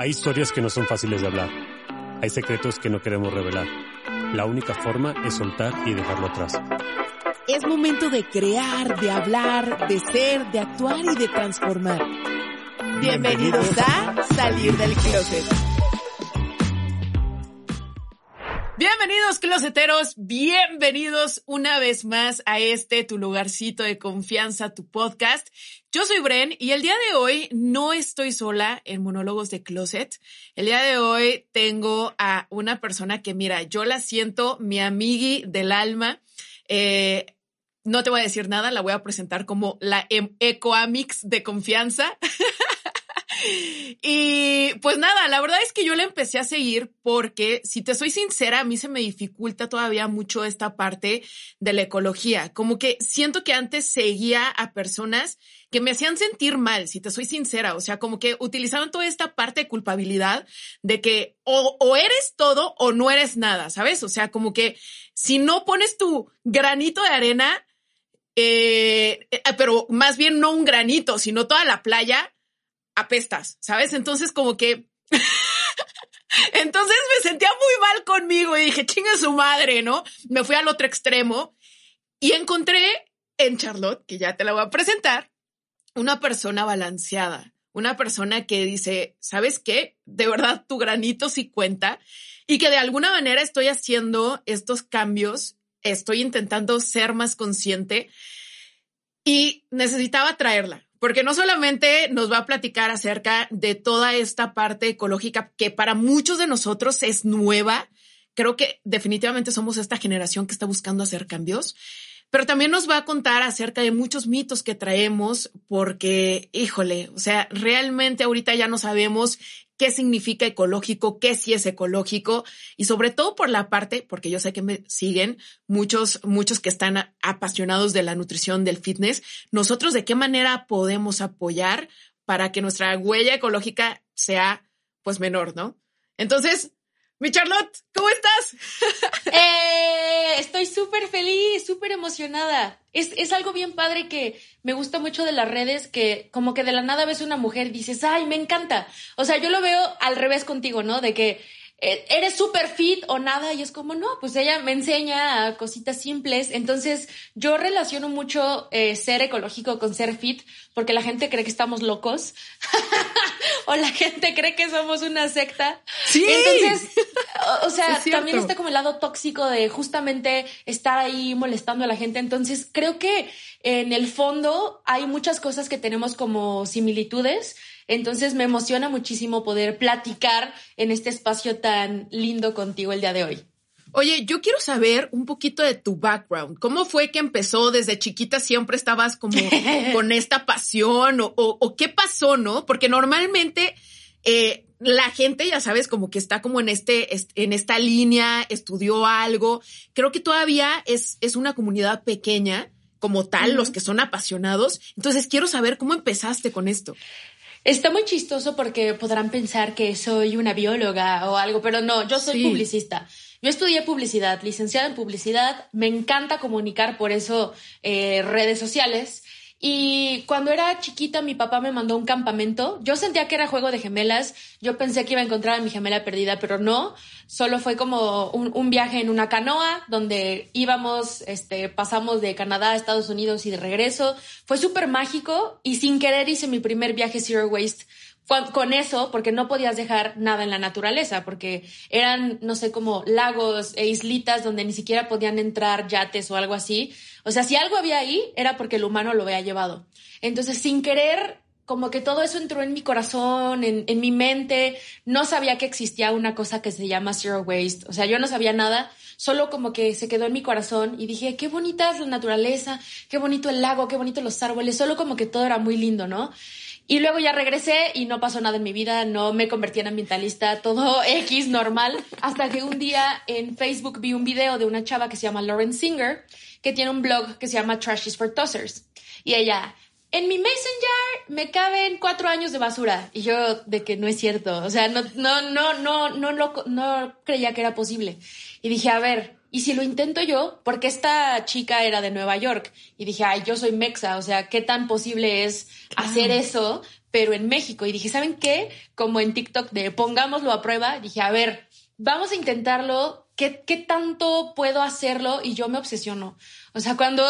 Hay historias que no son fáciles de hablar. Hay secretos que no queremos revelar. La única forma es soltar y dejarlo atrás. Es momento de crear, de hablar, de ser, de actuar y de transformar. Bienvenidos a Salir del Closet. Bienvenidos, closeteros, bienvenidos una vez más a este tu lugarcito de confianza, tu podcast. Yo soy Bren y el día de hoy no estoy sola en Monólogos de Closet. El día de hoy tengo a una persona que, mira, yo la siento mi amigui del alma. Eh, no te voy a decir nada, la voy a presentar como la em-, Ecoamix de confianza. Y pues nada, la verdad es que yo la empecé a seguir porque, si te soy sincera, a mí se me dificulta todavía mucho esta parte de la ecología. Como que siento que antes seguía a personas que me hacían sentir mal, si te soy sincera. O sea, como que utilizaban toda esta parte de culpabilidad de que o, eres todo o no eres nada, ¿sabes? O sea, como que si no pones tu granito de arena, eh, eh, pero más bien no un granito, sino toda la playa, apestas, ¿sabes? Entonces como que... Entonces me sentía muy mal conmigo y dije, chinga su madre, ¿no? Me fui al otro extremo y encontré en Charlotte, que ya te la voy a presentar, una persona balanceada, una persona que dice, ¿sabes qué? De verdad, tu granito sí cuenta y que de alguna manera estoy haciendo estos cambios, estoy intentando ser más consciente y necesitaba traerla porque no solamente nos va a platicar acerca de toda esta parte ecológica que para muchos de nosotros es nueva, creo que definitivamente somos esta generación que está buscando hacer cambios, pero también nos va a contar acerca de muchos mitos que traemos porque, híjole, o sea, realmente ahorita ya no sabemos qué significa ecológico, qué sí es ecológico y sobre todo por la parte, porque yo sé que me siguen muchos, muchos que están apasionados de la nutrición, del fitness, nosotros de qué manera podemos apoyar para que nuestra huella ecológica sea pues menor, ¿no? Entonces, mi Charlotte, ¿cómo estás? Eh, estoy súper feliz, súper emocionada. Es, es, algo bien padre que me gusta mucho de las redes, que como que de la nada ves una mujer y dices, ay, me encanta. O sea, yo lo veo al revés contigo, ¿no? De que eres súper fit o nada y es como, no, pues ella me enseña cositas simples. Entonces yo relaciono mucho eh, ser ecológico con ser fit porque la gente cree que estamos locos o la gente cree que somos una secta. Sí. Entonces, o, sea, también está como el lado tóxico de justamente estar ahí molestando a la gente. Entonces creo que en el fondo hay muchas cosas que tenemos como similitudes entonces me emociona muchísimo poder platicar en este espacio tan lindo contigo el día de hoy. Oye, yo quiero saber un poquito de tu background. ¿Cómo fue que empezó desde chiquita? ¿Siempre estabas como con esta pasión o, qué pasó, no? Porque normalmente eh, la gente, ya sabes, como que está como en este, en esta línea, estudió algo. Creo que todavía es, es una comunidad pequeña como tal, los que son apasionados. Entonces quiero saber cómo empezaste con esto. Está muy chistoso porque podrán pensar que soy una bióloga o algo, pero no, yo soy publicista. Yo estudié publicidad, licenciada en publicidad, me encanta comunicar, por eso eh, redes sociales. Y cuando era chiquita, mi papá me mandó un campamento. Yo sentía que era juego de gemelas. Yo pensé que iba a encontrar a mi gemela perdida, pero no. Solo fue como un, viaje en una canoa donde íbamos, este, pasamos de Canadá a Estados Unidos y de regreso. Fue súper mágico y sin querer hice mi primer viaje Zero Waste con, eso, porque no podías dejar nada en la naturaleza, porque eran, no sé, como lagos e islitas donde ni siquiera podían entrar yates o algo así. O sea, si algo había ahí, era porque el humano lo había llevado. Entonces, sin querer, como que todo eso entró en mi corazón, en, en mi mente. No sabía que existía una cosa que se llama zero waste. O sea, yo no sabía nada solo como que se quedó en mi corazón y dije, qué bonita es la naturaleza, qué bonito el lago, qué bonito los árboles, solo como que todo era muy lindo, ¿no? Y luego ya regresé y no pasó nada en mi vida, no me convertí en ambientalista, todo X normal, hasta que un día en Facebook vi un video de una chava que se llama Lauren Singer, que tiene un blog que se llama Trashes for Tossers. Y ella, en mi Messenger me caben cuatro años de basura. Y yo, de que no es cierto. O sea, no, no, no, no, no, no, no creía que era posible. Y dije, a ver, ¿y si lo intento yo? Porque esta chica era de Nueva York. Y dije, ay, yo soy mexa, o sea, ¿qué tan posible es hacer eso, pero en México? Y dije, ¿saben qué? Como en TikTok de pongámoslo a prueba, dije, a ver, vamos a intentarlo. ¿Qué, ¿Qué tanto puedo hacerlo? Y yo me obsesiono. O sea, cuando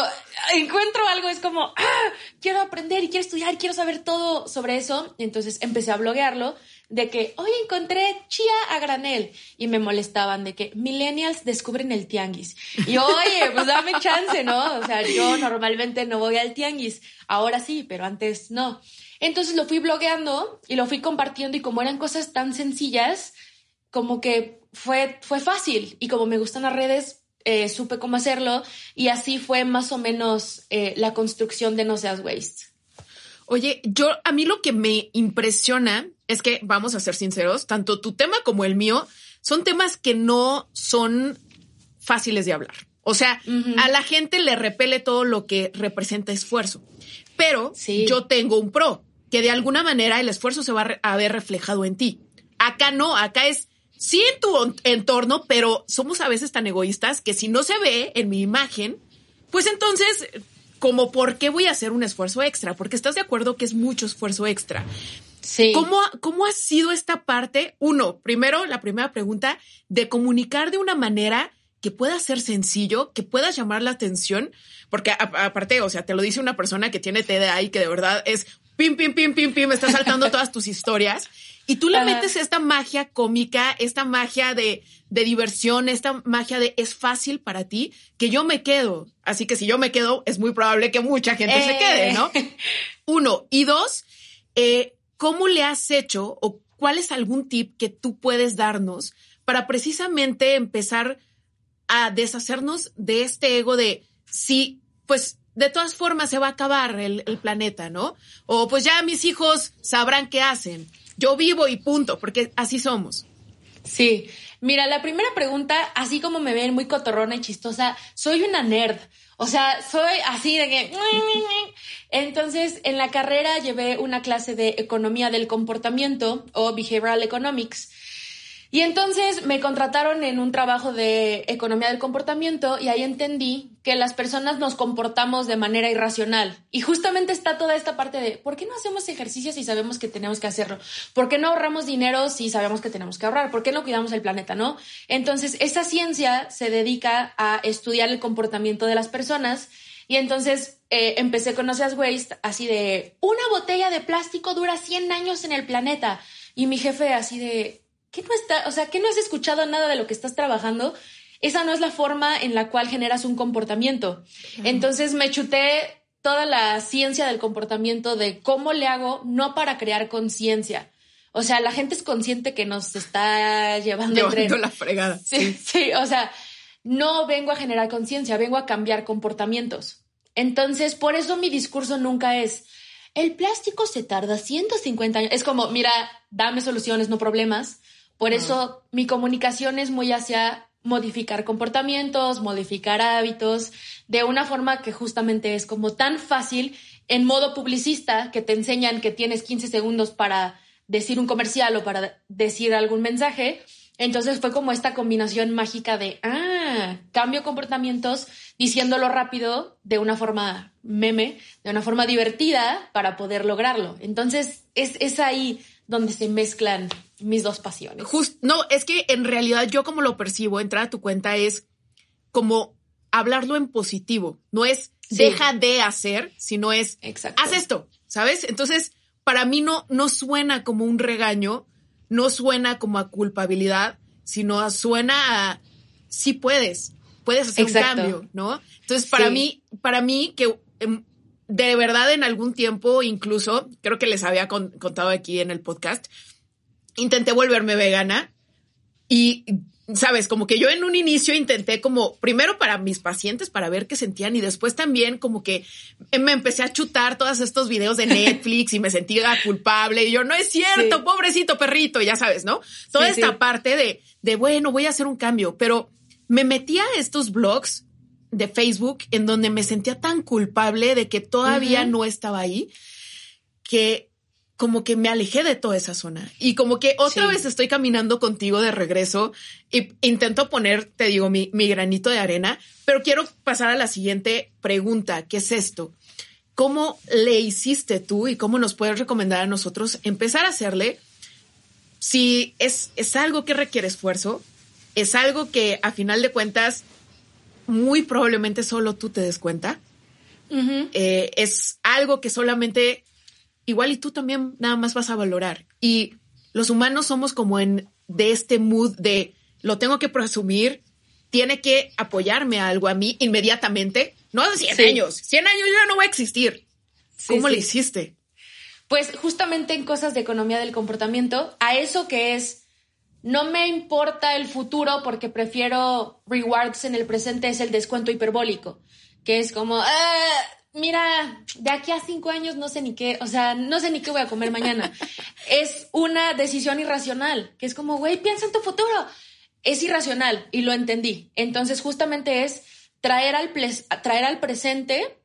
encuentro algo es como, ah, quiero aprender y quiero estudiar, quiero saber todo sobre eso. Entonces empecé a bloguearlo de que hoy encontré chía a granel y me molestaban de que millennials descubren el tianguis. Y oye, pues dame chance, ¿no? O sea, yo normalmente no voy al tianguis, ahora sí, pero antes no. Entonces lo fui blogueando y lo fui compartiendo y como eran cosas tan sencillas, como que fue, fue fácil y como me gustan las redes, eh, supe cómo hacerlo y así fue más o menos eh, la construcción de No Seas Waste. Oye, yo a mí lo que me impresiona es que, vamos a ser sinceros, tanto tu tema como el mío son temas que no son fáciles de hablar. O sea, a la gente le repele todo lo que representa esfuerzo. Pero yo tengo un pro, que de alguna manera el esfuerzo se va a ver reflejado en ti. Acá no, acá es sí en tu entorno, pero somos a veces tan egoístas que si no se ve en mi imagen, pues entonces como por qué voy a hacer un esfuerzo extra, porque estás de acuerdo que es mucho esfuerzo extra. Sí. ¿Cómo, ¿Cómo ha sido esta parte? Uno, primero, la primera pregunta, de comunicar de una manera que pueda ser sencillo, que pueda llamar la atención, porque aparte, o sea, te lo dice una persona que tiene TDA y que de verdad es pim, pim, pim, pim, pim, está saltando todas tus historias. Y tú le metes esta magia cómica, esta magia de, de diversión, esta magia de es fácil para ti, que yo me quedo. Así que si yo me quedo, es muy probable que mucha gente se quede, ¿no? Eh. Uno. Y dos, eh, ¿cómo le has hecho o cuál es algún tip que tú puedes darnos para precisamente empezar a deshacernos de este ego de si, pues de todas formas se va a acabar el, el, planeta, ¿no? O pues ya mis hijos sabrán qué hacen. Yo vivo y punto, porque así somos. Sí. Mira, la primera pregunta, así como me ven muy cotorrona y chistosa, soy una nerd. O sea, soy así de que... Entonces, en la carrera llevé una clase de economía del comportamiento o behavioral economics y entonces me contrataron en un trabajo de economía del comportamiento y ahí entendí que las personas nos comportamos de manera irracional. Y justamente está toda esta parte de, ¿por qué no hacemos ejercicios si sabemos que tenemos que hacerlo? ¿Por qué no ahorramos dinero si sabemos que tenemos que ahorrar? ¿Por qué no cuidamos el planeta, no? Entonces, esa ciencia se dedica a estudiar el comportamiento de las personas y entonces eh, empecé con Oceas Waste así de, una botella de plástico dura 100 años en el planeta. Y mi jefe así de, ¿qué no está, o sea, que no has escuchado nada de lo que estás trabajando? Esa no es la forma en la cual generas un comportamiento. Entonces me chuté toda la ciencia del comportamiento de cómo le hago, no para crear conciencia. O sea, la gente es consciente que nos está llevando, llevando la fregada. Sí, sí, o sea, no vengo a generar conciencia, vengo a cambiar comportamientos. Entonces, por eso mi discurso nunca es, el plástico se tarda 150 años. Es como, mira, dame soluciones, no problemas. Por eso mi comunicación es muy hacia modificar comportamientos, modificar hábitos, de una forma que justamente es como tan fácil en modo publicista que te enseñan que tienes 15 segundos para decir un comercial o para decir algún mensaje. Entonces fue como esta combinación mágica de, ah, cambio comportamientos diciéndolo rápido de una forma meme, de una forma divertida para poder lograrlo. Entonces es, es ahí donde se mezclan mis dos pasiones. no, es que en realidad yo como lo percibo, entrar a tu cuenta es como hablarlo en positivo, no es deja de hacer, sino es haz esto, ¿sabes? Entonces, para mí no, no suena como un regaño, no suena como a culpabilidad, sino suena a sí puedes, puedes hacer un cambio, ¿no? Entonces, para mí, para mí que em, de verdad en algún tiempo, incluso, creo que les había contado aquí en el podcast, intenté volverme vegana y sabes, como que yo en un inicio intenté como, primero para mis pacientes, para ver qué sentían y después también como que me empecé a chutar todos estos videos de Netflix y me sentía culpable y yo, no es cierto, pobrecito perrito, ya sabes, ¿no? Toda esta parte de, de, bueno, voy a hacer un cambio, pero me metí a estos blogs de Facebook en donde me sentía tan culpable de que todavía no estaba ahí que como que me alejé de toda esa zona. Y como que otra vez estoy caminando contigo de regreso y intento poner, te digo, mi, mi, granito de arena, pero quiero pasar a la siguiente pregunta, que es esto. ¿Cómo le hiciste tú y cómo nos puedes recomendar a nosotros empezar a hacerle si es, es algo que requiere esfuerzo, es algo que a final de cuentas muy probablemente solo tú te des cuenta, eh, es algo que solamente igual y tú también nada más vas a valorar. Y los humanos somos como en de este mood de lo tengo que presumir, tiene que apoyarme a algo a mí inmediatamente. No de 100 años, 100 años yo no voy a existir. ¿Cómo le hiciste? Pues justamente en cosas de economía del comportamiento, a eso que es, no me importa el futuro porque prefiero rewards en el presente, es el descuento hiperbólico, que es como, ah, mira, de aquí a cinco años no sé ni qué, o sea, no sé ni qué voy a comer mañana. es una decisión irracional, que es como, güey, piensa en tu futuro. Es irracional y lo entendí. Entonces, justamente es traer al, traer al presente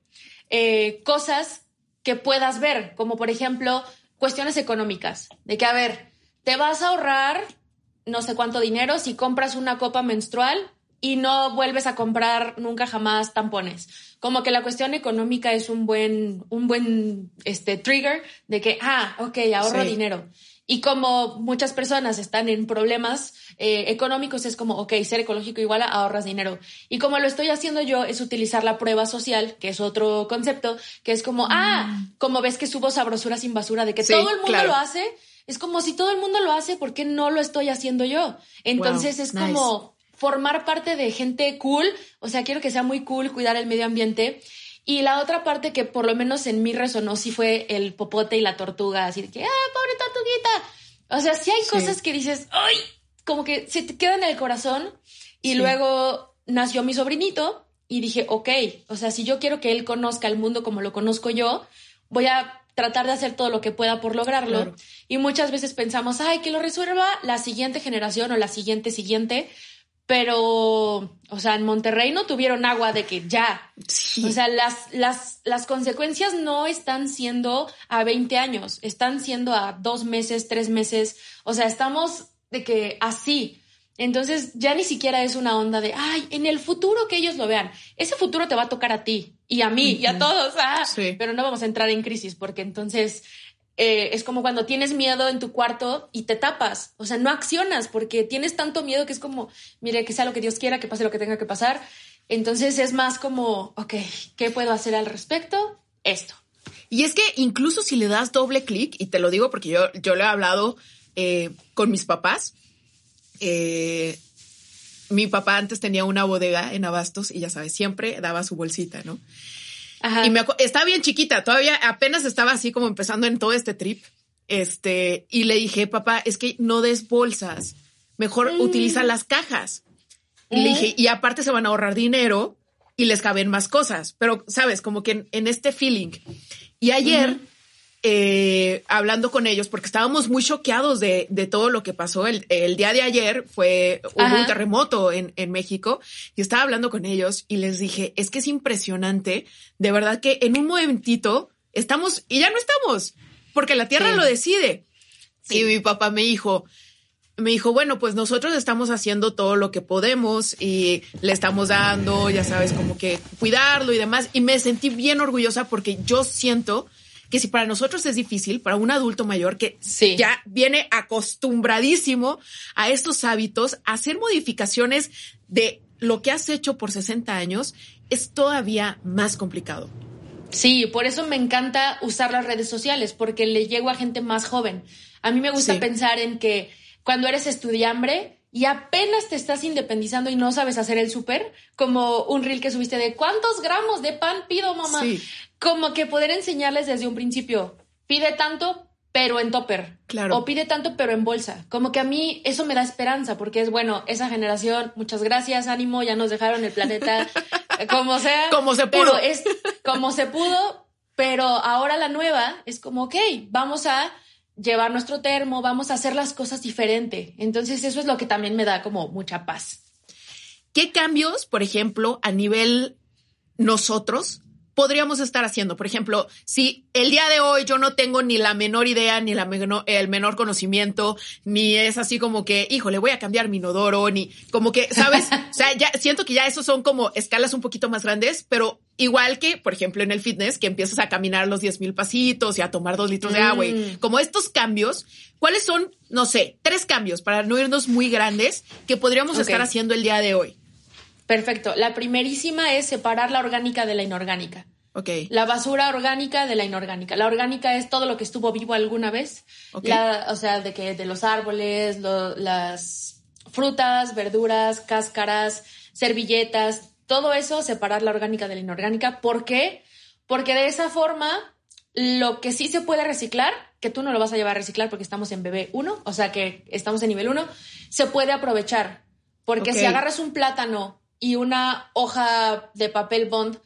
eh, cosas que puedas ver, como por ejemplo, cuestiones económicas, de que, a ver, te vas a ahorrar no sé cuánto dinero si compras una copa menstrual y no vuelves a comprar nunca jamás tampones. Como que la cuestión económica es un buen, un buen este, trigger de que, ah, ok, ahorro dinero. Y como muchas personas están en problemas eh, económicos, es como, ok, ser ecológico igual a ahorras dinero. Y como lo estoy haciendo yo, es utilizar la prueba social, que es otro concepto, que es como, ah, mm. como ves que subo sabrosura sin basura, de que todo el mundo lo hace, es como si todo el mundo lo hace, ¿por qué no lo estoy haciendo yo? Entonces es como formar parte de gente cool, o sea, quiero que sea muy cool cuidar el medio ambiente. Y la otra parte que por lo menos en mí resonó sí fue el popote y la tortuga, así de que, ¡ah, pobre tortuguita! O sea, sí hay cosas que dices, ¡ay! Como que se te queda en el corazón. Y luego nació mi sobrinito y dije, ok, o sea, si yo quiero que él conozca el mundo como lo conozco yo, voy a tratar de hacer todo lo que pueda por lograrlo. Y muchas veces pensamos, ay, que lo resuelva la siguiente generación o la siguiente siguiente, pero, o sea, en Monterrey no tuvieron agua de que ya. O sea, las, las, las consecuencias no están siendo a 20 años, están siendo a dos meses, tres meses. O sea, estamos de que así. Entonces ya ni siquiera es una onda de, ay, en el futuro que ellos lo vean. Ese futuro te va a tocar a ti y a mí y a todos. Ah, Pero no vamos a entrar en crisis porque entonces eh, es como cuando tienes miedo en tu cuarto y te tapas, o sea, no accionas porque tienes tanto miedo que es como, mire, que sea lo que Dios quiera, que pase lo que tenga que pasar. Entonces es más como, ok, ¿qué puedo hacer al respecto? Esto. Y es que incluso si le das doble clic, y te lo digo porque yo, yo lo he hablado eh, con mis papás, eh, mi papá antes tenía una bodega en Abastos y ya sabes, siempre daba su bolsita, ¿no? Y me estaba bien chiquita, todavía apenas estaba así como empezando en todo este trip. Este, y le dije, papá, es que no des bolsas, mejor mm. utiliza las cajas. Y le dije, y aparte se van a ahorrar dinero y les caben más cosas, pero sabes, como que en, este feeling. Y ayer eh, hablando con ellos porque estábamos muy choqueados de, todo lo que pasó. El, día de ayer fue un terremoto en, México y estaba hablando con ellos y les dije, es que es impresionante, de verdad que en un momentito estamos y ya no estamos, porque la tierra lo decide. Y mi papá me dijo, me dijo, bueno, pues nosotros estamos haciendo todo lo que podemos y le estamos dando, ya sabes, como que cuidarlo y demás. Y me sentí bien orgullosa porque yo siento que si para nosotros es difícil, para un adulto mayor que ya viene acostumbradísimo a estos hábitos, hacer modificaciones de lo que has hecho por 60 años es todavía más complicado. Sí, por eso me encanta usar las redes sociales, porque le llego a gente más joven. A mí me gusta pensar en que cuando eres estudiambre y apenas te estás independizando y no sabes hacer el súper, como un reel que subiste de cuántos gramos de pan pido, mamá como que poder enseñarles desde un principio, pide tanto, pero en topper. Claro. O pide tanto, pero en bolsa. Como que a mí eso me da esperanza, porque es bueno, esa generación, muchas gracias, ánimo, ya nos dejaron el planeta, como sea. Como se pudo. Pero es como se pudo, pero ahora la nueva es como, ok, vamos a llevar nuestro termo, vamos a hacer las cosas diferente. Entonces eso es lo que también me da como mucha paz. ¿Qué cambios, por ejemplo, a nivel nosotros podríamos estar haciendo? Por ejemplo, si el día de hoy yo no tengo ni la menor idea, ni la menor, el menor conocimiento, ni es así como que, híjole, voy a cambiar mi inodoro, ni como que, ¿sabes? o sea, ya siento que ya esos son como escalas un poquito más grandes, pero igual que, por ejemplo, en el fitness, que empiezas a caminar los 10 mil pasitos y a tomar dos litros de agua, y Mm. como estos cambios, ¿cuáles son, no sé, tres cambios para no irnos muy grandes que podríamos estar haciendo el día de hoy? Perfecto. La primerísima es separar la orgánica de la inorgánica. Ok. La basura orgánica de la inorgánica. La orgánica es todo lo que estuvo vivo alguna vez. Ok. La- o sea, de que de los árboles, lo- las frutas, verduras, cáscaras, servilletas, todo eso, separar la orgánica de la inorgánica. ¿Por qué? Porque de esa forma, lo que sí se puede reciclar, que tú no lo vas a llevar a reciclar porque estamos en bebé 1, o sea que estamos en nivel 1, se puede aprovechar. Porque si agarras un plátano y una hoja de papel bond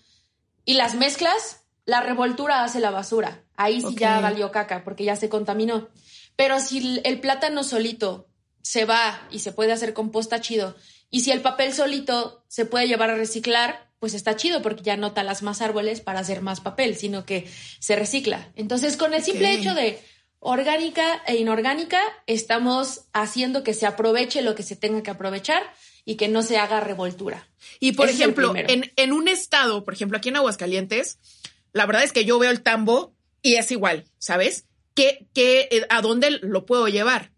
y las mezclas, la revoltura hace la basura. Ahí sí Ok. ya valió caca porque ya se contaminó. Pero si el- plátano solito se va y se puede hacer composta chido, y si el papel solito se puede llevar a reciclar, pues está chido porque ya no talas más árboles para hacer más papel, sino que se recicla. Entonces, con el simple hecho de orgánica e inorgánica, estamos haciendo que se aproveche lo que se tenga que aprovechar y que no se haga revoltura. Y por Ese ejemplo, en, en un estado, por ejemplo, aquí en Aguascalientes, la verdad es que yo veo el tambo y es igual, ¿sabes? ¿Qué, qué, eh, ¿A dónde lo puedo llevar?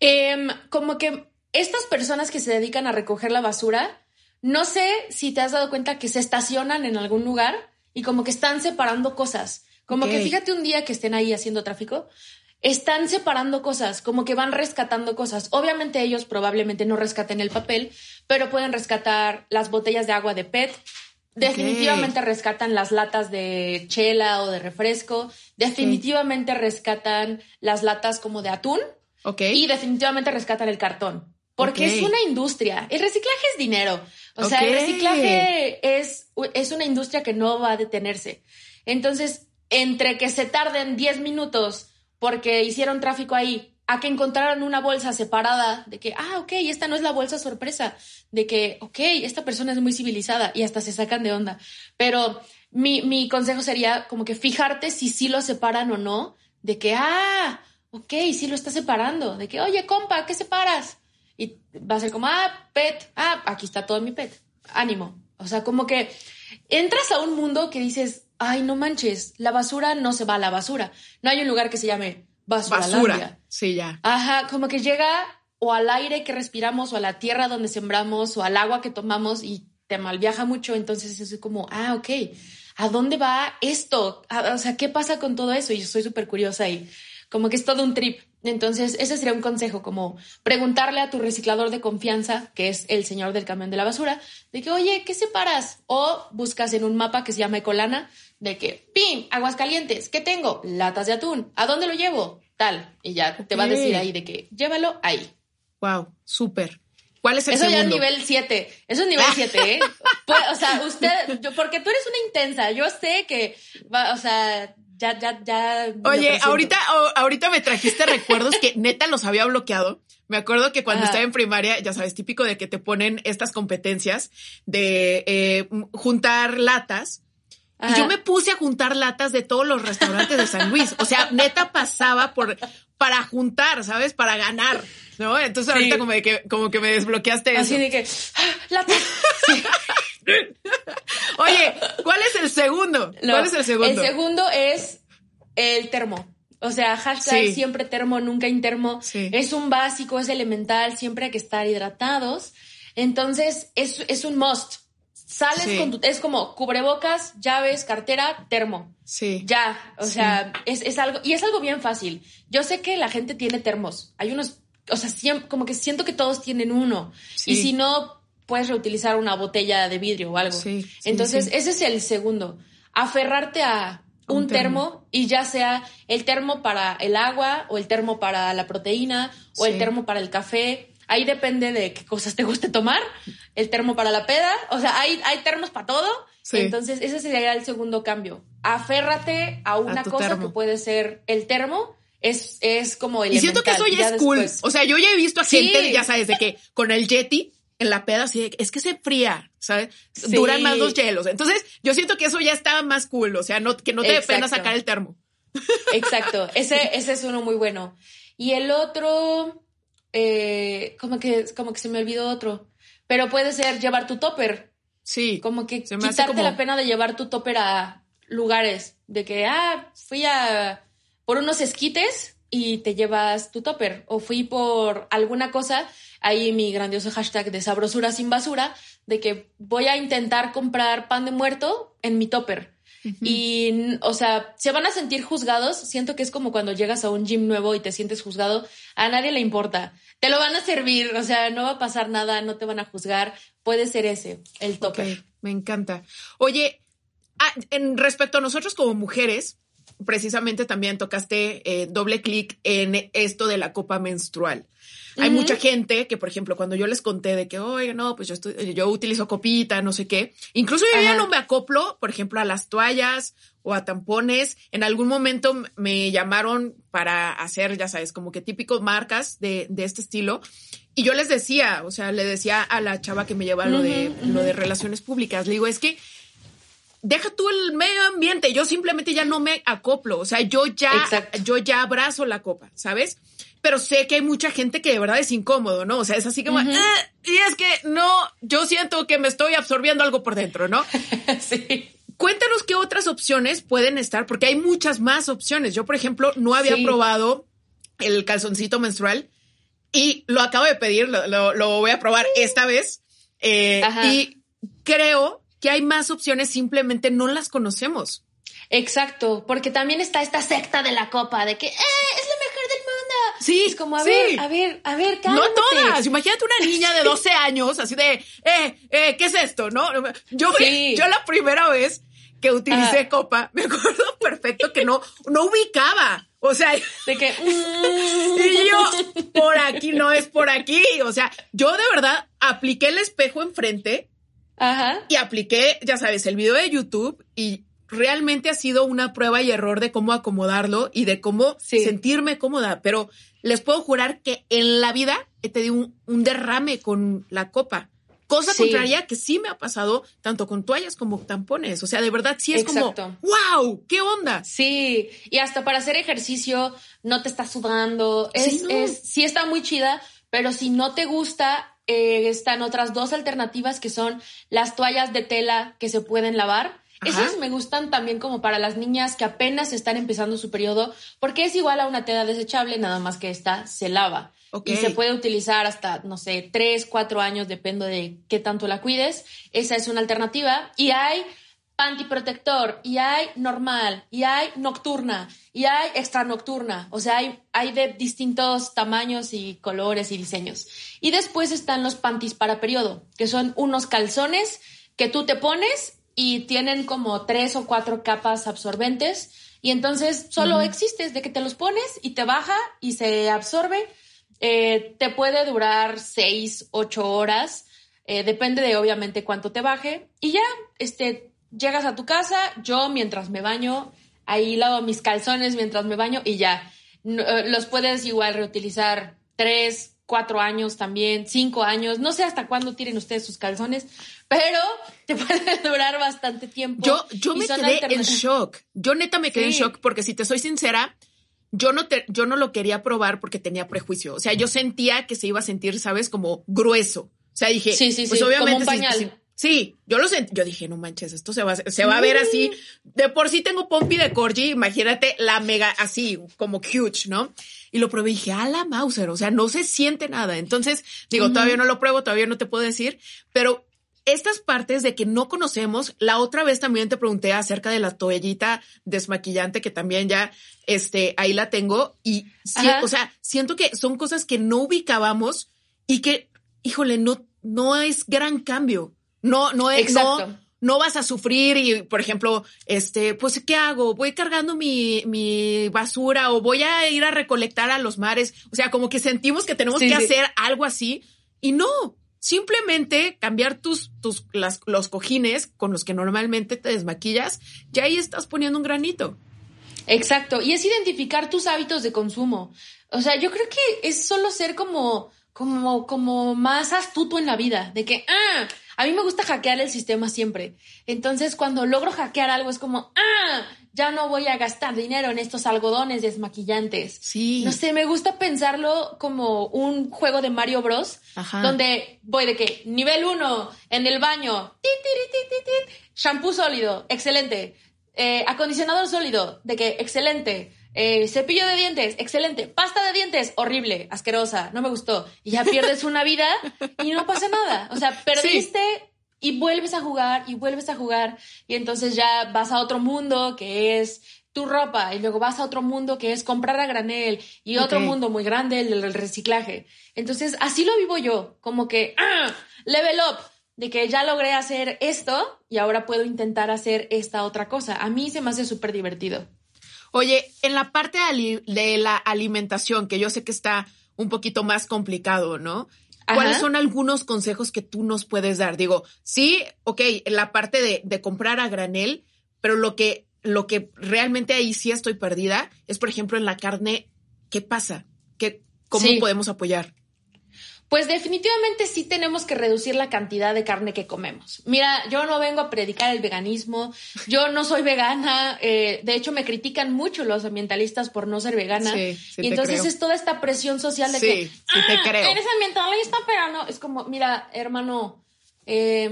Em, como que estas personas que se dedican a recoger la basura, no sé si te has dado cuenta que se estacionan en algún lugar y como que están separando cosas. Como que fíjate un día que estén ahí haciendo tráfico, están separando cosas, como que van rescatando cosas. Obviamente ellos probablemente no rescaten el papel, pero pueden rescatar las botellas de agua de PET. Definitivamente rescatan las latas de chela o de refresco. Definitivamente rescatan las latas como de atún. Y definitivamente rescatan el cartón. Porque es una industria. El reciclaje es dinero. O sea, el reciclaje es, es una industria que no va a detenerse. Entonces, entre que se tarden 10 minutos porque hicieron tráfico ahí, a que encontraron una bolsa separada de que, ah, ok, esta no es la bolsa sorpresa, de que, ok, esta persona es muy civilizada y hasta se sacan de onda. Pero mi, mi consejo sería como que fijarte si sí lo separan o no, de que, ah, ok, sí lo está separando, de que, oye, compa, ¿qué separas? Y va a ser como, ah, pet, ah, aquí está todo mi pet, ánimo. O sea, como que entras a un mundo que dices, ay, no manches, la basura no se va a la basura. No hay un lugar que se llame basura. Basura. Sí, ya. Ajá, como que llega o al aire que respiramos o a la tierra donde sembramos o al agua que tomamos y te malviaja mucho, entonces es como, ah, ok, ¿a dónde va esto? Ah, O sea, ¿qué pasa con todo eso? Y yo soy súper curiosa y como que es todo un trip. Entonces, ese sería un consejo, como preguntarle a tu reciclador de confianza, que es el señor del camión de la basura, de que, oye, ¿qué separas? O buscas en un mapa que se llama Ecolana, de que, ¡pim! Aguas calientes, ¿qué tengo? Latas de atún, ¿a dónde lo llevo? Tal. Y ya te va a decir ahí de que, llévalo ahí. Wow, súper. ¿Cuál es el Eso ya es nivel 7. Eso es nivel 7, ¿eh? Pues, o sea, usted, yo, porque tú eres una intensa. Yo sé que, o sea, ya, ya, ya. Oye, ahorita, ahorita me trajiste recuerdos que neta los había bloqueado. Me acuerdo que cuando Ajá. estaba en primaria, ya sabes, típico de que te ponen estas competencias de eh, juntar latas. Y yo me puse a juntar latas de todos los restaurantes de San Luis. O sea, neta pasaba por para juntar, ¿sabes? Para ganar, ¿no? Entonces ahorita Sí. como de que como que me desbloqueaste Así eso. de que, ¡ah, la sí. Oye, ¿cuál es el segundo? No, ¿Cuál es el segundo? El segundo es el termo. O sea, hashtag Sí. siempre termo, nunca intermo. Sí. Es un básico, es elemental, siempre hay que estar hidratados. Entonces, es, es un must. Sales Sí. con tu, es como cubrebocas, llaves, cartera, termo. Sí. Ya, o sea, es, es algo, y es algo bien fácil. Yo sé que la gente tiene termos. Hay unos, o sea, como que siento que todos tienen uno. Sí. Y si no, puedes reutilizar una botella de vidrio o algo. Sí, sí, Entonces, sí. ese es el segundo. Aferrarte a, un, termo. y ya sea el termo para el agua o el termo para la proteína o el termo para el café. Ahí depende de qué cosas te guste tomar. El termo para la peda. O sea, hay, hay termos para todo. Entonces, ese sería el segundo cambio. Aférrate a una cosa que puede ser el termo. Es, es como el. Y siento que eso ya, es cool. O sea, yo ya he visto a gente, ya sabes, de que con el Yeti en la peda, así es que se fría, ¿sabes? Duran más los hielos. Entonces, yo siento que eso ya está más cool. O sea, no, que no te dé pena sacar el termo. Exacto. Ese, ese es uno muy bueno. Y el otro, eh, como que, como que se me olvidó otro. Pero puede ser llevar tu topper. Sí. Como que quitarte la pena de llevar tu topper a lugares. De que, ah, fui a por unos esquites y te llevas tu topper. O fui por alguna cosa, ahí mi grandioso hashtag de sabrosura sin basura, de que voy a intentar comprar pan de muerto en mi topper. Y, o sea, se van a sentir juzgados. Siento que es como cuando llegas a un gym nuevo y te sientes juzgado. A nadie le importa. Te lo van a servir. O sea, no va a pasar nada, no te van a juzgar. Puede ser ese, el tope. me encanta. Oye, ah, en respecto a nosotros como mujeres, precisamente también tocaste eh, doble clic en esto de la copa menstrual. Hay mucha gente que, por ejemplo, cuando yo les conté de que, oye, no, pues yo estoy, yo utilizo copita, no sé qué. Incluso yo ya no me acoplo, por ejemplo, a las toallas o a tampones. En algún momento me llamaron para hacer, ya sabes, como que típicos marcas de, de este estilo. Y yo les decía, o sea, le decía a la chava que me lleva lo de, lo de relaciones públicas, le digo, es que deja tú el medio ambiente, yo simplemente ya no me acoplo, o sea, yo ya, yo ya abrazo la copa, ¿sabes? Pero sé que hay mucha gente que de verdad es incómodo, ¿no? O sea, es así como, eh", y es que no, yo siento que me estoy absorbiendo algo por dentro, ¿no? sí. Cuéntanos qué otras opciones pueden estar, porque hay muchas más opciones. Yo, por ejemplo, no había probado el calzoncito menstrual y lo acabo de pedir, lo, voy a probar esta vez. Eh, y creo que hay más opciones, simplemente no las conocemos. Exacto, porque también está esta secta de la copa, de que eh, es la mejor del mundo. Sí. Es como, a ver, a ver, a ver, cálmate. No todas. Imagínate una niña de 12 años, así de, eh, eh, ¿qué es esto? ¿No? Yo, yo la primera vez que utilicé copa, me acuerdo perfecto que no, no ubicaba. O sea, de que y yo por aquí no es por aquí. O sea, yo de verdad apliqué el espejo enfrente y apliqué, ya sabes, el video de YouTube y realmente ha sido una prueba y error de cómo acomodarlo y de cómo sentirme cómoda. Pero les puedo jurar que en la vida he tenido un, derrame con la copa. Cosa contraria que sí me ha pasado tanto con toallas como tampones. O sea, de verdad sí es como, wow, ¿qué onda? Sí, y hasta para hacer ejercicio no te está sudando. Es, es, sí está muy chida, pero si no te gusta, eh, están otras dos alternativas que son las toallas de tela que se pueden lavar. Esas me gustan también como para las niñas que apenas están empezando su periodo, porque es igual a una tela desechable, nada más que esta se lava. Y se puede utilizar hasta, no sé, tres, cuatro años, depende de qué tanto la cuides. Esa es una alternativa. Y hay antiprotector y hay normal y hay nocturna y hay extra nocturna. O sea, hay, hay de distintos tamaños y colores y diseños. Y después están los panties para periodo, que son unos calzones que tú te pones y tienen como tres o cuatro capas absorbentes. Y entonces solo existes de que te los pones y te baja y se absorbe. Eh, te puede durar seis, ocho horas. Eh, depende de obviamente cuánto te baje. Y ya, este, llegas a tu casa, yo mientras me baño, ahí lavo mis calzones mientras me baño y ya. Eh, los puedes igual reutilizar tres, cuatro años también, cinco años, no sé hasta cuándo tiren ustedes sus calzones, pero te pueden durar bastante tiempo. Yo, yo me quedé en shock. Yo neta me quedé en shock porque si te soy sincera, yo no te, yo no lo quería probar porque tenía prejuicio. O sea, yo sentía que se iba a sentir, ¿sabes? Como grueso. O sea, dije, sí, sí, pues obviamente como un pañal. Sí, yo lo sentí. Yo dije, no manches, esto se va, se va a ver así. De por sí tengo pompi de corgi, imagínate la mega así, como huge, ¿no? Y lo probé y dije, a la Mauser, o sea, no se siente nada. Entonces, digo, todavía no lo pruebo, todavía no te puedo decir, pero estas partes de que no conocemos, la otra vez también te pregunté acerca de la toallita desmaquillante que también ya, este, ahí la tengo y, o sea, siento que son cosas que no ubicábamos y que, híjole, no, no es gran cambio. No, no es, no, no vas a sufrir y, por ejemplo, este, pues, ¿qué hago? Voy cargando mi, mi basura o voy a ir a recolectar a los mares. O sea, como que sentimos que tenemos que hacer algo así y no. Simplemente cambiar tus, tus, las, los cojines con los que normalmente te desmaquillas, ya ahí estás poniendo un granito. Exacto. Y es identificar tus hábitos de consumo. O sea, yo creo que es solo ser como, como, como más astuto en la vida, de que, ah, a mí me gusta hackear el sistema siempre. Entonces, cuando logro hackear algo, es como, ah, ya no voy a gastar dinero en estos algodones desmaquillantes. Sí. No sé, me gusta pensarlo como un juego de Mario Bros. Donde voy de que nivel 1 en el baño, shampoo sólido, excelente. Eh, acondicionador sólido, de que excelente. Eh, cepillo de dientes, excelente. Pasta de dientes, horrible, asquerosa, no me gustó. Y ya pierdes una vida y no pasa nada. O sea, perdiste y vuelves a jugar y vuelves a jugar. Y entonces ya vas a otro mundo que es tu ropa y luego vas a otro mundo que es comprar a granel y otro mundo muy grande, el del reciclaje. Entonces, así lo vivo yo, como que, ¡ah! Level up, de que ya logré hacer esto y ahora puedo intentar hacer esta otra cosa. A mí se me hace súper divertido. Oye, en la parte de la alimentación, que yo sé que está un poquito más complicado, ¿no? ¿Cuáles son algunos consejos que tú nos puedes dar? Digo, sí, ok, la parte de, comprar a granel, pero lo que, lo que realmente ahí sí estoy perdida es, por ejemplo, en la carne, ¿qué pasa? ¿Qué, ¿Cómo podemos apoyar? Pues definitivamente sí tenemos que reducir la cantidad de carne que comemos. Mira, yo no vengo a predicar el veganismo, yo no soy vegana, eh, de hecho me critican mucho los ambientalistas por no ser vegana. Sí, sí y entonces es toda esta presión social de que sí te ah, creo. eres ambientalista, pero no, es como, mira, hermano, eh,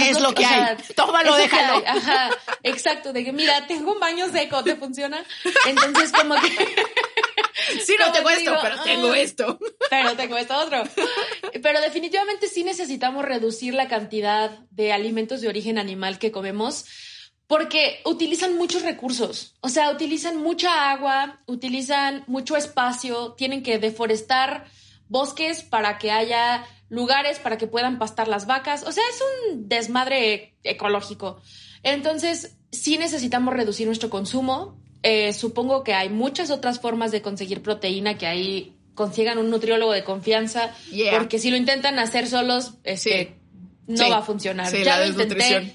es lo que hay. Tómalo, déjalo. Ajá, exacto. De que, mira, tengo un baño seco, ¿te funciona? Entonces, como que. Sí, no tengo esto, pero tengo ah, esto. Pero tengo esto otro. Pero definitivamente sí necesitamos reducir la cantidad de alimentos de origen animal que comemos porque utilizan muchos recursos. O sea, utilizan mucha agua, utilizan mucho espacio, tienen que deforestar bosques para que haya lugares para que puedan pastar las vacas. O sea, es un desmadre ecológico. Entonces, sí necesitamos reducir nuestro consumo. Eh, supongo que hay muchas otras formas de conseguir proteína que ahí consigan un nutriólogo de confianza, porque si lo intentan hacer solos, este, no va a funcionar. ya lo intenté,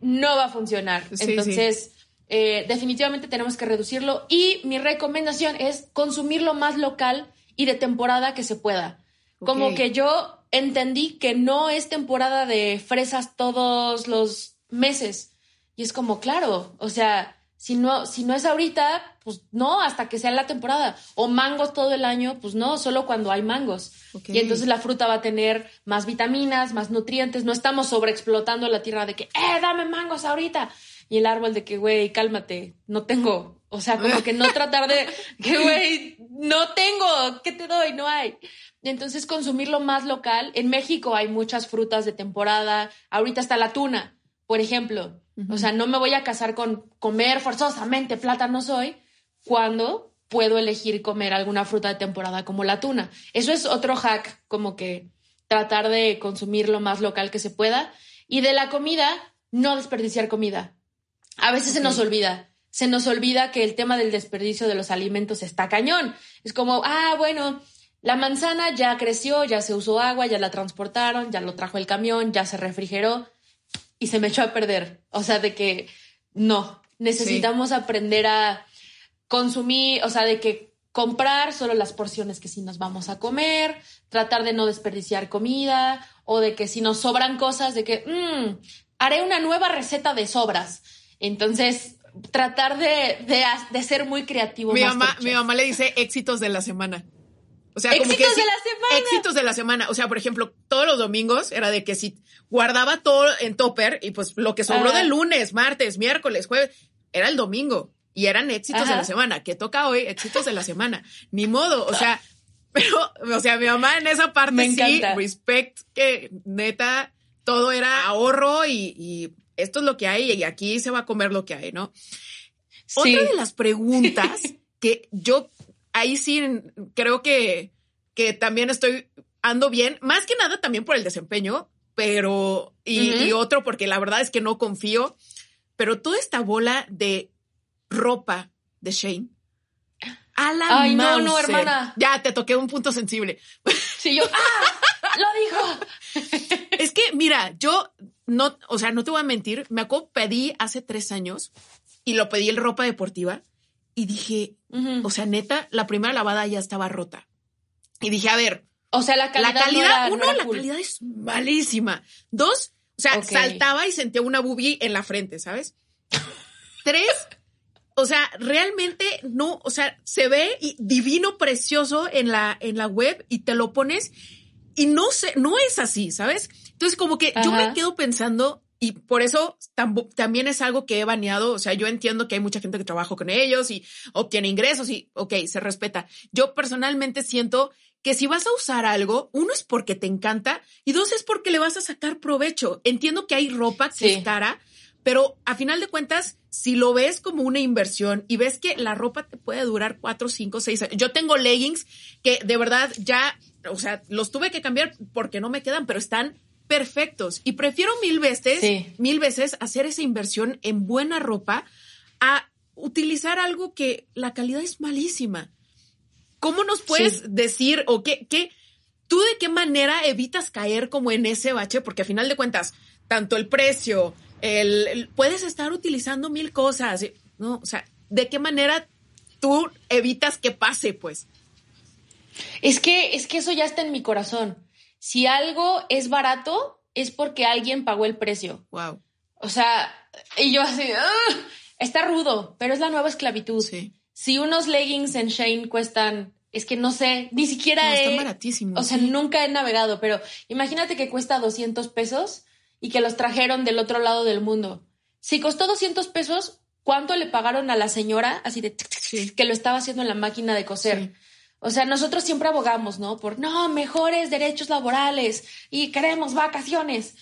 no va a funcionar. Entonces, eh, definitivamente tenemos que reducirlo y mi recomendación es consumir lo más local y de temporada que se pueda. Como que yo entendí que no es temporada de fresas todos los meses. Y es como, claro, o sea, si no, si no es ahorita, pues no, hasta que sea la temporada. O mangos todo el año, pues no, solo cuando hay mangos. Y entonces la fruta va a tener más vitaminas, más nutrientes. No estamos sobreexplotando la tierra de que, eh, dame mangos ahorita. Y el árbol de que, güey, cálmate, no tengo. O sea, como que no tratar de, que, güey, no tengo, ¿qué te doy? No hay. Entonces, consumir lo más local. En México hay muchas frutas de temporada. Ahorita está la tuna, por ejemplo. O sea, no me voy a casar con comer forzosamente plátanos hoy cuando puedo elegir comer alguna fruta de temporada como la tuna. Eso es otro hack, como que tratar de consumir lo más local que se pueda. Y de la comida, no desperdiciar comida. A veces se nos olvida. Se nos olvida que el tema del desperdicio de los alimentos está cañón. Es como, ah, bueno, la manzana ya creció, ya se usó agua, ya la transportaron, ya lo trajo el camión, ya se refrigeró y se me echó a perder. O sea, de que no, necesitamos aprender a consumir, o sea, de que comprar solo las porciones que sí nos vamos a comer, tratar de no desperdiciar comida o de que si nos sobran cosas, de que mmm, haré una nueva receta de sobras. Entonces, tratar de, de, ser muy creativo. Mi mamá, mi mamá le dice éxitos de la semana. O sea, éxitos de la semana. Éxitos de la semana. O sea, por ejemplo, todos los domingos era de que si guardaba todo en topper y pues lo que sobró de lunes, martes, miércoles, jueves, era el domingo. Y eran éxitos de la semana. ¿Qué toca hoy? Éxitos de la semana. Ni modo. O sea, pero, o sea, mi mamá en esa parte sí, respect, que neta, todo era ahorro y, esto es lo que hay y aquí se va a comer lo que hay, ¿no? Otra de las preguntas que yo ahí sí creo que, que también estoy ando bien, más que nada también por el desempeño, pero, y, otro porque la verdad es que no confío, pero toda esta bola de ropa de Shane. A la Ay, no, no, hermana. Ya te toqué un punto sensible. Sí, yo, ¡ah! Lo dijo. Es que, mira, yo no, o sea, no te voy a mentir, me acuerdo, pedí hace tres años y lo pedí en ropa deportiva y dije, o sea, neta, la primera lavada ya estaba rota. Y dije, a ver. O sea, la calidad. La calidad, uno, la calidad es malísima. Dos, o sea, saltaba y sentía una boobie en la frente, ¿sabes? Tres, o sea, realmente no, o sea, se ve divino, precioso en la, en la web y te lo pones y no sé, no es así, ¿sabes? Entonces, como que yo me quedo pensando, y por eso también es algo que he baneado. O sea, yo entiendo que hay mucha gente que trabaja con ellos y obtiene ingresos y, ok, se respeta. Yo personalmente siento que si vas a usar algo, uno es porque te encanta y dos es porque le vas a sacar provecho. Entiendo que hay ropa que es cara, pero a final de cuentas, si lo ves como una inversión y ves que la ropa te puede durar cuatro, cinco, seis años. Yo tengo leggings que de verdad ya, o sea, los tuve que cambiar porque no me quedan, pero están perfectos. Y prefiero mil veces, mil veces hacer esa inversión en buena ropa a utilizar algo que la calidad es malísima. ¿Cómo nos puedes decir o qué, qué, tú de qué manera evitas caer como en ese bache? Porque a final de cuentas, tanto el precio, el, puedes estar utilizando mil cosas, ¿no? O sea, ¿de qué manera tú evitas que pase, pues? Es que, es que eso ya está en mi corazón si algo es barato, es porque alguien pagó el precio. Wow. O sea, y yo así, está rudo, pero es la nueva esclavitud. Sí. Si unos leggings en Shane cuestan, es que no sé, ni siquiera no, Están baratísimos. O sea, nunca he navegado, pero imagínate que cuesta 200 pesos y que los trajeron del otro lado del mundo. Si costó 200 pesos, ¿cuánto le pagaron a la señora así de que lo estaba haciendo en la máquina de coser? O sea, nosotros siempre abogamos, ¿no? Por, no, mejores derechos laborales y queremos vacaciones.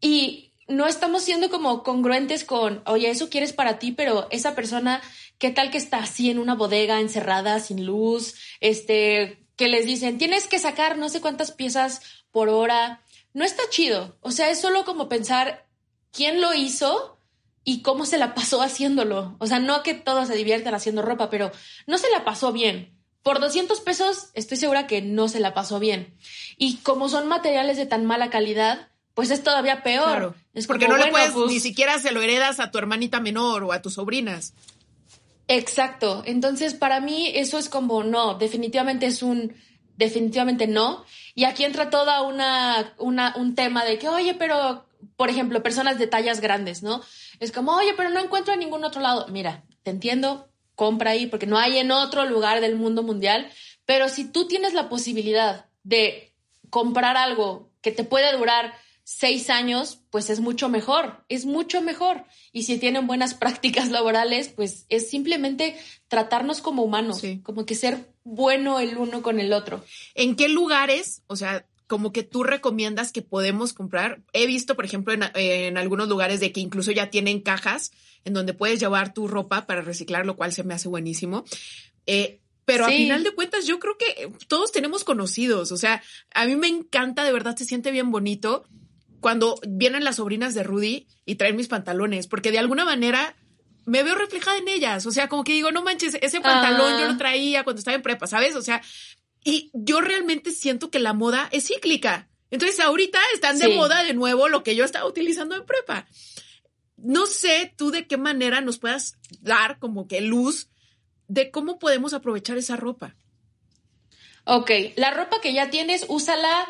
Y no estamos siendo como congruentes con, oye, eso quieres para ti, pero esa persona, ¿qué tal que está así en una bodega encerrada, sin luz? Este, que les dicen, tienes que sacar no sé cuántas piezas por hora. No está chido. O sea, es solo como pensar quién lo hizo y cómo se la pasó haciéndolo. O sea, no que todos se diviertan haciendo ropa, pero no se la pasó bien. Por 200 pesos estoy segura que no se la pasó bien. Y como son materiales de tan mala calidad, pues es todavía peor. Es porque no le puedes, pues ni siquiera se lo heredas a tu hermanita menor o a tus sobrinas. Exacto. Entonces, para mí eso es como no, definitivamente es un definitivamente no. Y aquí entra toda una, una un tema de que, oye, pero, por ejemplo, personas de tallas grandes, ¿no? Es como, oye, pero no encuentro en ningún otro lado. Mira, te entiendo, compra ahí, porque no hay en otro lugar del mundo mundial. Pero si tú tienes la posibilidad de comprar algo que te puede durar seis años, pues es mucho mejor, es mucho mejor. Y si tienen buenas prácticas laborales, pues es simplemente tratarnos como humanos, como que ser bueno el uno con el otro. ¿En qué lugares, o sea, como que tú recomiendas que podemos comprar? He visto, por ejemplo, en, en algunos lugares de que incluso ya tienen cajas en donde puedes llevar tu ropa para reciclar, lo cual se me hace buenísimo. Eh, pero a final de cuentas, yo creo que todos tenemos conocidos. O sea, a mí me encanta, de verdad, se siente bien bonito cuando vienen las sobrinas de Rudy y traen mis pantalones, porque de alguna manera me veo reflejada en ellas. O sea, como que digo, no manches, ese pantalón yo lo ah. traía cuando estaba en prepa, ¿sabes? O sea, y yo realmente siento que la moda es cíclica. Entonces, ahorita están de moda de nuevo lo que yo estaba utilizando en prepa no sé tú de qué manera nos puedas dar como que luz de cómo podemos aprovechar esa ropa. Ok, la ropa que ya tienes, úsala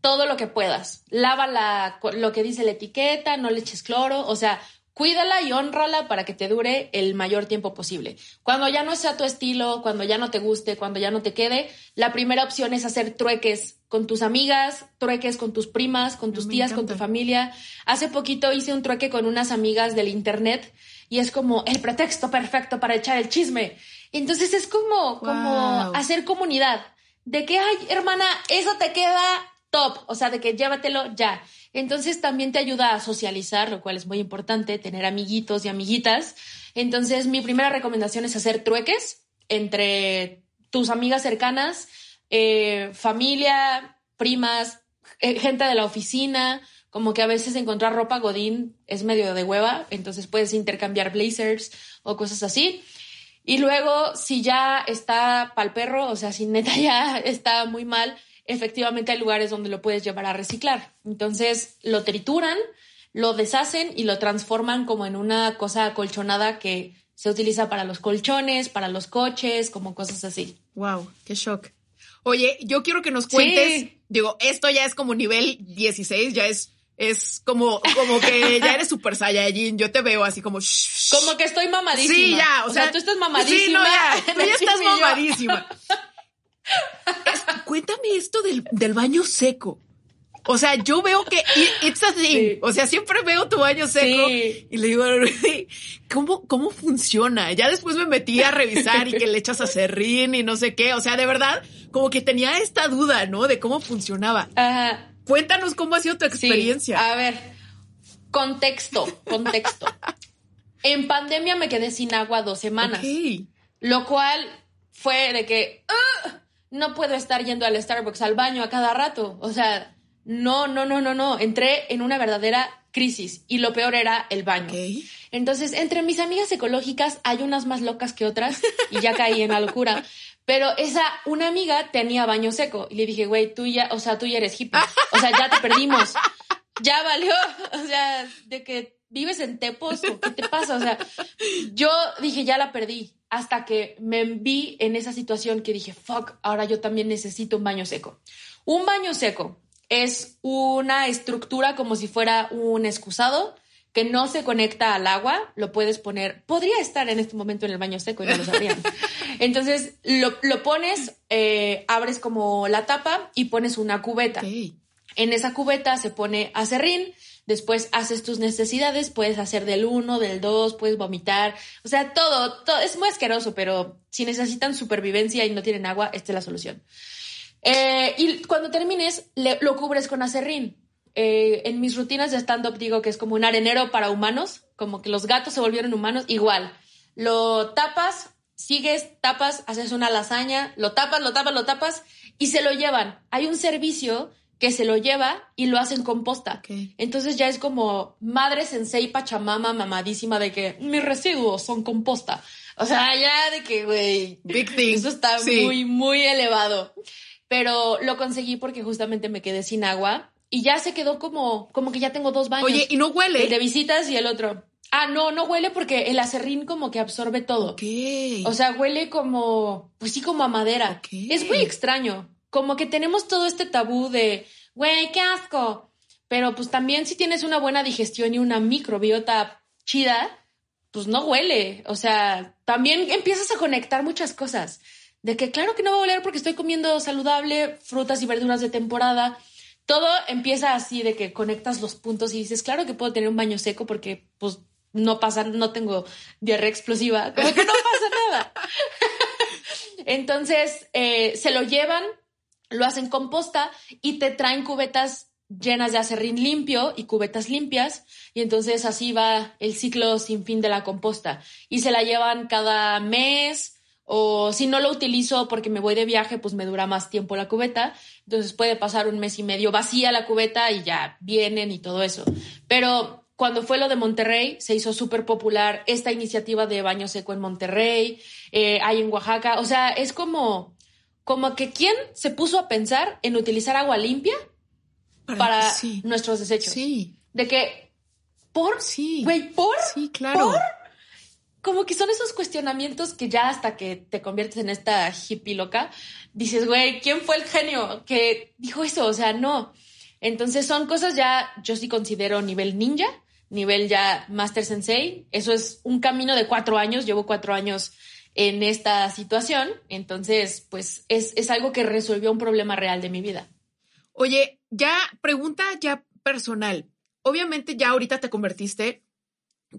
todo lo que puedas. Lávala lo que dice la etiqueta, no le eches cloro, o sea, Cuídala y honrala para que te dure el mayor tiempo posible. Cuando ya no sea tu estilo, cuando ya no te guste, cuando ya no te quede, la primera opción es hacer trueques con tus amigas, trueques con tus primas, con tus tías, con tu familia. Hace poquito hice un trueque con unas amigas del internet y es como el pretexto perfecto para echar el chisme. Entonces es como, como hacer comunidad de que, ay, hermana, eso te queda top, o sea, de que llévatelo ya. Entonces también te ayuda a socializar, lo cual es muy importante, tener amiguitos y amiguitas. Entonces mi primera recomendación es hacer trueques entre tus amigas cercanas, eh, familia, primas, eh, gente de la oficina, como que a veces encontrar ropa godín es medio de hueva, entonces puedes intercambiar blazers o cosas así. Y luego, si ya está pal perro, o sea, si neta ya está muy mal, efectivamente hay lugares donde lo puedes llevar a reciclar. Entonces lo trituran, lo deshacen y lo transforman como en una cosa acolchonada que se utiliza para los colchones, para los coches, como cosas así. Wow, qué shock. Oye, yo quiero que nos cuentes, digo, esto ya es como nivel 16, ya es es como, como que ya eres super saiyajin. Yo te veo así como. Como que estoy mamadísima. Sí, ya. O, sea, tú estás mamadísima. Sí, no, ya. Tú ya estás mamadísima. cuéntame esto del, del, baño seco. O sea, yo veo que it's a thing. O sea, siempre veo tu baño seco y le digo, ¿cómo, ¿cómo funciona? Ya después me metí a revisar y que le echas a serrín y no sé qué. O sea, de verdad, como que tenía esta duda, ¿no? De cómo funcionaba. Ajá. Cuéntanos cómo ha sido tu experiencia. a ver, contexto, contexto. en pandemia me quedé sin agua dos semanas. Lo cual fue de que no puedo estar yendo al Starbucks al baño a cada rato. O sea, no, no, no, no, no. Entré en una verdadera crisis y lo peor era el baño. Entonces, entre mis amigas ecológicas hay unas más locas que otras y ya caí en la locura. Pero esa, una amiga tenía baño seco y le dije, güey, tú ya, o sea, tú ya eres hippie. O sea, ya te perdimos. Ya valió. O sea, de que vives en Tepos qué te pasa. O sea, yo dije, ya la perdí. Hasta que me vi en esa situación que dije, fuck, ahora yo también necesito un baño seco. Un baño seco es una estructura como si fuera un excusado que no se conecta al agua, lo puedes poner, podría estar en este momento en el baño seco y no lo sabrían. Entonces lo, pones, eh, abres como la tapa y pones una cubeta. En esa cubeta se pone acerrín, después haces tus necesidades, puedes hacer del uno, del dos, puedes vomitar, o sea, todo, es muy asqueroso, pero si necesitan supervivencia y no tienen agua, esta es la solución. Eh, y cuando termines, lo cubres con acerrín. Eh, en mis rutinas de stand-up digo que es como un arenero para humanos, como que los gatos se volvieron humanos, igual. Lo tapas, sigues, tapas, haces una lasaña, lo tapas, lo tapas, lo tapas y se lo llevan. Hay un servicio que se lo lleva y lo hacen composta. Entonces ya es como madre sensei pachamama mamadísima de que mis residuos son composta. O sea, ya de que, güey, eso está muy, muy elevado. Pero lo conseguí porque justamente me quedé sin agua y ya se quedó como, como que ya tengo dos baños. Oye, ¿y no huele? El de visitas y el otro. Ah, no, no huele porque el acerrín como que absorbe todo. O sea, huele como, pues sí, como a madera. Es muy extraño. Como que tenemos todo este tabú de, güey, qué asco. Pero pues también si tienes una buena digestión y una microbiota chida, pues no huele. O sea, también empiezas a conectar muchas cosas. De que claro que no va a oler porque estoy comiendo saludable, frutas y verduras de temporada todo empieza así de que conectas los puntos y dices, claro que puedo tener un baño seco porque pues no pasa, no tengo diarrea explosiva, como que no pasa nada. Entonces eh, se lo llevan, lo hacen composta y te traen cubetas llenas de acerrín limpio y cubetas limpias y entonces así va el ciclo sin fin de la composta y se la llevan cada mes o si no lo utilizo porque me voy de viaje, pues me dura más tiempo la cubeta. Entonces puede pasar un mes y medio vacía la cubeta y ya vienen y todo eso. Pero cuando fue lo de Monterrey, se hizo súper popular esta iniciativa de baño seco en Monterrey, eh, hay en Oaxaca. O sea, es como, como que quién se puso a pensar en utilizar agua limpia para, nuestros desechos. Sí. De que, ¿por? Sí. Güey, ¿por? Sí, claro. ¿Por? como que son esos cuestionamientos que ya hasta que te conviertes en esta hippie loca, dices, güey, ¿quién fue el genio que dijo eso? O sea, no. Entonces son cosas ya, yo sí considero nivel ninja, nivel ya Master Sensei. Eso es un camino de cuatro años, llevo cuatro años en esta situación. Entonces, pues es, es algo que resolvió un problema real de mi vida. Oye, ya pregunta ya personal. Obviamente ya ahorita te convertiste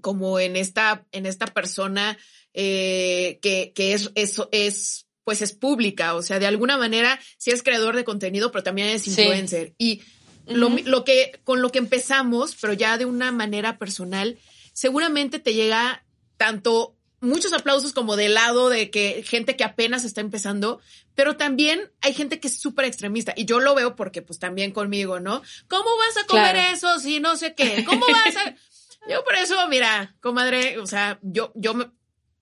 como en esta, en esta persona eh, que, que es, eso es, pues es pública, o sea, de alguna manera sí es creador de contenido, pero también es influencer. Y lo, lo, que, con lo que empezamos, pero ya de una manera personal, seguramente te llega tanto muchos aplausos como de lado de que gente que apenas está empezando, pero también hay gente que es súper extremista y yo lo veo porque pues también conmigo, ¿no? ¿Cómo vas a comer eso si no sé qué? ¿Cómo vas a...? yo por eso, mira, comadre, o sea, yo, yo me...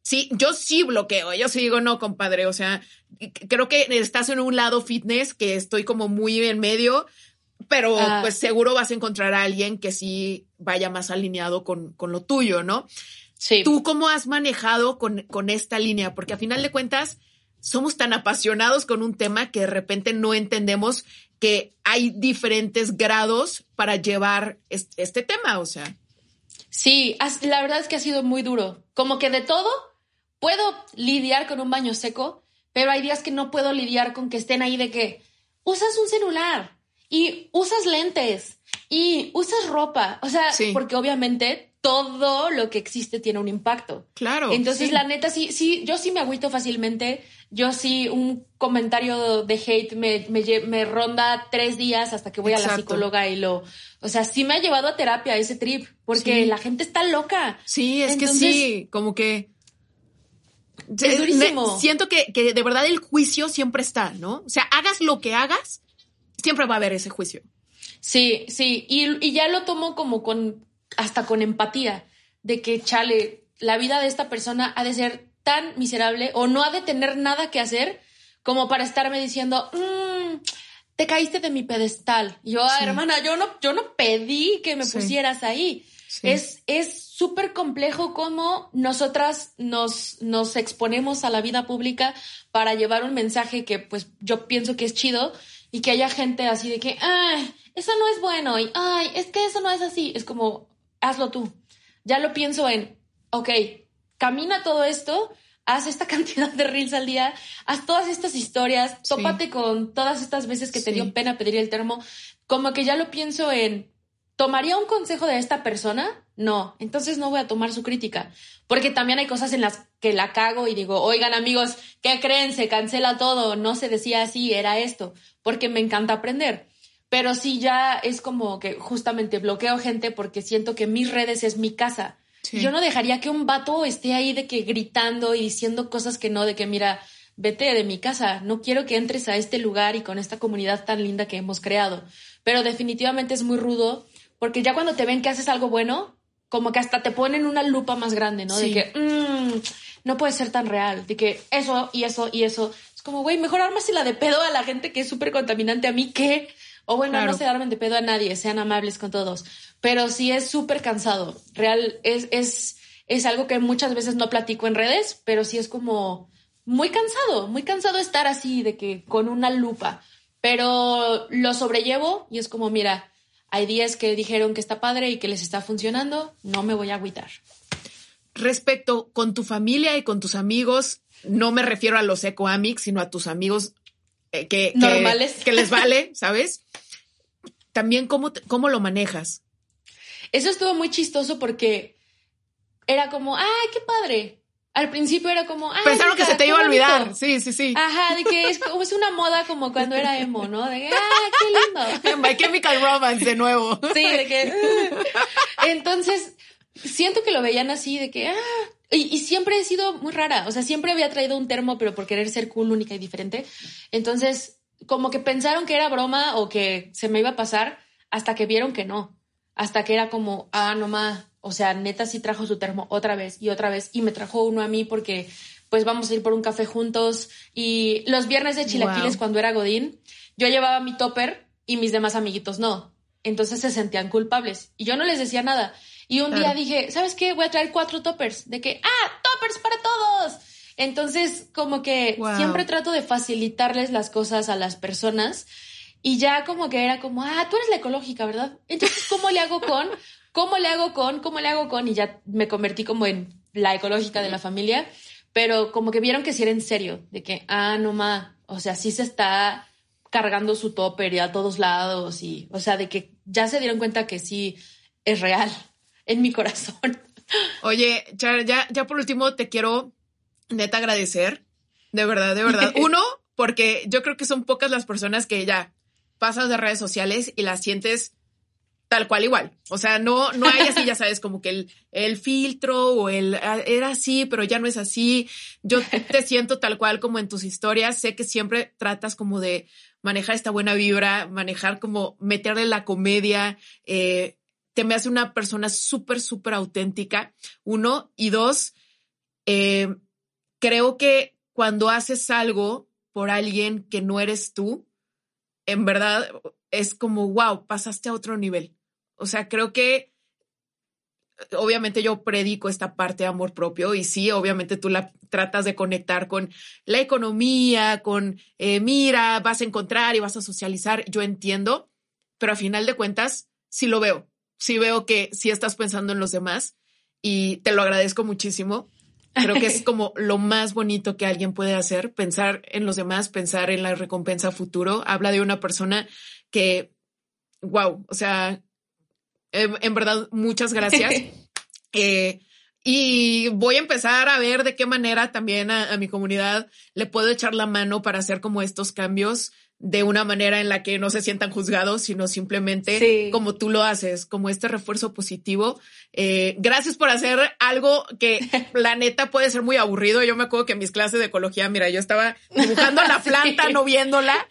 Sí, yo sí bloqueo, yo sí digo, no, compadre, o sea, creo que estás en un lado fitness que estoy como muy en medio, pero ah. pues seguro vas a encontrar a alguien que sí vaya más alineado con, con lo tuyo, ¿no? Sí. ¿Tú cómo has manejado con, con esta línea? Porque a final de cuentas, somos tan apasionados con un tema que de repente no entendemos que hay diferentes grados para llevar este, tema, o sea. Sí, la verdad es que ha sido muy duro. Como que de todo puedo lidiar con un baño seco, pero hay días que no puedo lidiar con que estén ahí de que usas un celular y usas lentes y usas ropa. O sea, porque obviamente todo lo que existe tiene un impacto. Claro. Entonces, la neta, sí, sí, yo sí me agüito fácilmente. Yo sí, un comentario de hate me, me, ronda tres días hasta que voy a la psicóloga y lo. O sea, sí me ha llevado a terapia ese trip, porque la gente está loca. Sí, es que sí, como que. Es durísimo. siento que, que de verdad el juicio siempre está, ¿no? O sea, hagas lo que hagas, siempre va a haber ese juicio. Sí, sí, y, y ya lo tomo como con hasta con empatía, de que, chale, la vida de esta persona ha de ser tan miserable o no ha de tener nada que hacer como para estarme diciendo, mm, te caíste de mi pedestal. yo, hermana, yo no, yo no pedí que me pusieras ahí. Es es súper complejo cómo nosotras nos, nos exponemos a la vida pública para llevar un mensaje que pues yo pienso que es chido y que haya gente así de que, ay, eso no es bueno y, ay, es que eso no es así. Es como, hazlo tú. Ya lo pienso en, ok, camina todo esto, haz esta cantidad de reels al día, haz todas estas historias, tópate con todas estas veces que te dio pena pedir el termo, como que ya lo pienso en, ¿tomaría un consejo de esta persona? No, entonces no voy a tomar su crítica, porque también hay cosas en las que la cago y digo, oigan amigos, ¿qué creen? Se cancela todo, no se decía así, era esto, porque me encanta aprender. Pero sí ya es como que justamente bloqueo gente porque siento que mis redes es mi casa. Yo no dejaría que un vato esté ahí de que gritando y diciendo cosas que no, de que mira, vete de mi casa, no quiero que entres a este lugar y con esta comunidad tan linda que hemos creado. Pero definitivamente es muy rudo porque ya cuando te ven que haces algo bueno, como que hasta te ponen una lupa más grande, ¿no? De que mm, no puede ser tan real, de que eso y eso y eso. Es como, güey, mejor la de pedo a la gente que es súper contaminante a mí que o bueno, no se darmen de pedo a nadie, sean amables con todos. Pero sí es súper cansado. Real, es, es, es algo que muchas veces no platico en redes, pero sí es como muy cansado, muy cansado estar así, de que con una lupa. Pero lo sobrellevo y es como, mira, hay días que dijeron que está padre y que les está funcionando, no me voy a agüitar. Respecto con tu familia y con tus amigos, no me refiero a los ecoamics, sino a tus amigos eh, que, normales que, les vale, ¿sabes? También cómo, cómo lo manejas. Eso estuvo muy chistoso porque era como, ay, qué padre. Al principio era como, ay, pensaron que se te iba a olvidar. Sí, sí, sí. Ajá, de que es, como, es una moda como cuando era emo, ¿no? De que, ah, qué lindo. My Chemical Romance de nuevo. Sí, de que. Entonces, siento que lo veían así, de que, ah, y, siempre he sido muy rara, o sea, siempre había traído un termo, pero por querer ser cool, única y diferente. Entonces, como que pensaron que era broma o que se me iba a pasar hasta que vieron que no. Hasta que era como, ah, no más, o sea, neta sí trajo su termo otra vez y otra vez y me trajo uno a mí porque pues vamos a ir por un café juntos. Y los viernes de chilaquiles cuando era Godín, yo llevaba mi topper y mis demás amiguitos no. Entonces se sentían culpables y yo no les decía nada. Y un día dije, ¿sabes qué? Voy a traer cuatro toppers. De que, ah, toppers para todos. Entonces, como que siempre trato de facilitarles las cosas a las personas. Y ya como que era como, ah, tú eres la ecológica, ¿verdad? Entonces, ¿cómo le hago con? ¿Cómo le hago con? ¿Cómo le hago con? Y ya me convertí como en la ecológica de la familia. Pero como que vieron que sí era en serio. De que, ah, no ma, o sea, sí se está cargando su topper y a todos lados. Y, o sea, de que ya se dieron cuenta que sí es real en mi corazón. Oye, Char, ya, ya por último te quiero neta agradecer. De verdad, de verdad. Uno, porque yo creo que son pocas las personas que ya pasas de redes sociales y las sientes tal cual igual. O sea, no, no hay así, ya sabes, como que el, el filtro o el ah, era así, pero ya no es así. Yo te siento tal cual como en tus historias. Sé que siempre tratas como de manejar esta buena vibra, manejar como meterle la comedia. Eh, te me hace una persona súper, súper auténtica. Uno. Y dos, eh, creo que cuando haces algo por alguien que no eres tú, en verdad es como, wow, pasaste a otro nivel. O sea, creo que obviamente yo predico esta parte de amor propio y sí, obviamente tú la tratas de conectar con la economía, con, eh, mira, vas a encontrar y vas a socializar, yo entiendo, pero a final de cuentas, sí lo veo, sí veo que sí estás pensando en los demás y te lo agradezco muchísimo. Creo que es como lo más bonito que alguien puede hacer, pensar en los demás, pensar en la recompensa futuro. Habla de una persona que, wow, o sea, en, verdad, muchas gracias. Eh, y voy a empezar a ver de qué manera también a, mi comunidad le puedo echar la mano para hacer como estos cambios de una manera en la que no se sientan juzgados, sino simplemente como tú lo haces, como este refuerzo positivo. Eh, gracias por hacer algo que la neta puede ser muy aburrido. Yo me acuerdo que en mis clases de ecología, mira, yo estaba dibujando la planta, no viéndola.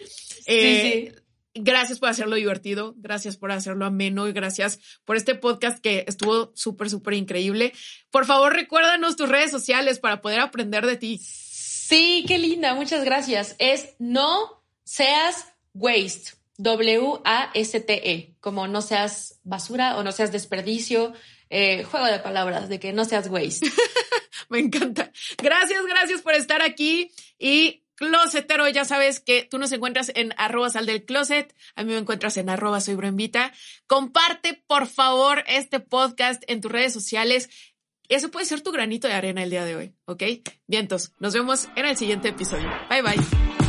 Eh, Gracias por hacerlo divertido, gracias por hacerlo ameno y gracias por este podcast que estuvo súper, súper increíble. Por favor, recuérdanos tus redes sociales para poder aprender de ti. Sí, qué linda, muchas gracias. Es no seas waste, W-A-S-T-E, como no seas basura o no seas desperdicio. Eh, juego de palabras, de que no seas waste. Me encanta. Gracias, gracias por estar aquí y closetero, ya sabes que tú nos encuentras en arroba sal del closet, a mí me encuentras en arroba soy broenvita. Comparte, por favor, este podcast en tus redes sociales. Eso puede ser tu granito de arena el día de hoy, ¿ok? Vientos, nos vemos en el siguiente episodio. Bye bye.